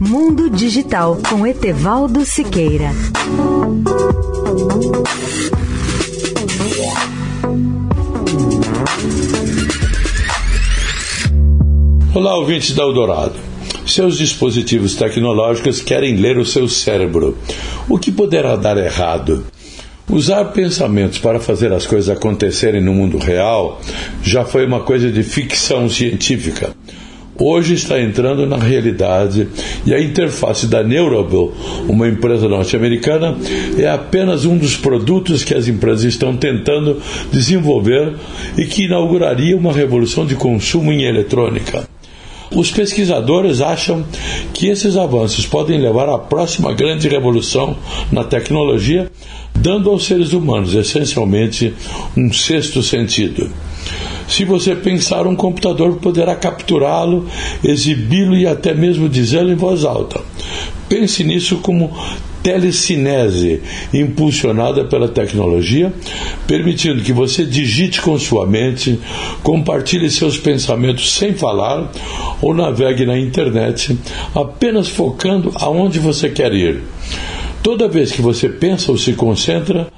Mundo Digital com Etevaldo Siqueira. Olá, ouvintes da Eldorado. Seus dispositivos tecnológicos querem ler o seu cérebro. O que poderá dar errado? Usar pensamentos para fazer as coisas acontecerem no mundo real já foi uma coisa de ficção científica hoje está entrando na realidade e a interface da Neurable, uma empresa norte-americana, é apenas um dos produtos que as empresas estão tentando desenvolver e que inauguraria uma revolução de consumo em eletrônica. Os pesquisadores acham que esses avanços podem levar à próxima grande revolução na tecnologia, dando aos seres humanos essencialmente um sexto sentido. Se você pensar, um computador poderá capturá-lo, exibi-lo e até mesmo dizê-lo em voz alta. Pense nisso como telecinese impulsionada pela tecnologia, permitindo que você digite com sua mente, compartilhe seus pensamentos sem falar ou navegue na internet, apenas focando aonde você quer ir. Toda vez que você pensa ou se concentra,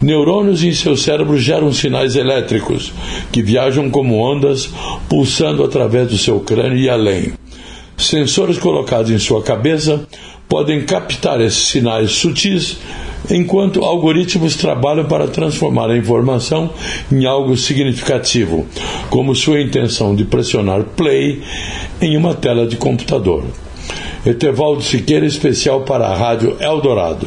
Neurônios em seu cérebro geram sinais elétricos que viajam como ondas, pulsando através do seu crânio e além. Sensores colocados em sua cabeça podem captar esses sinais sutis, enquanto algoritmos trabalham para transformar a informação em algo significativo, como sua intenção de pressionar play em uma tela de computador. Etevaldo Siqueira, especial para a Rádio Eldorado.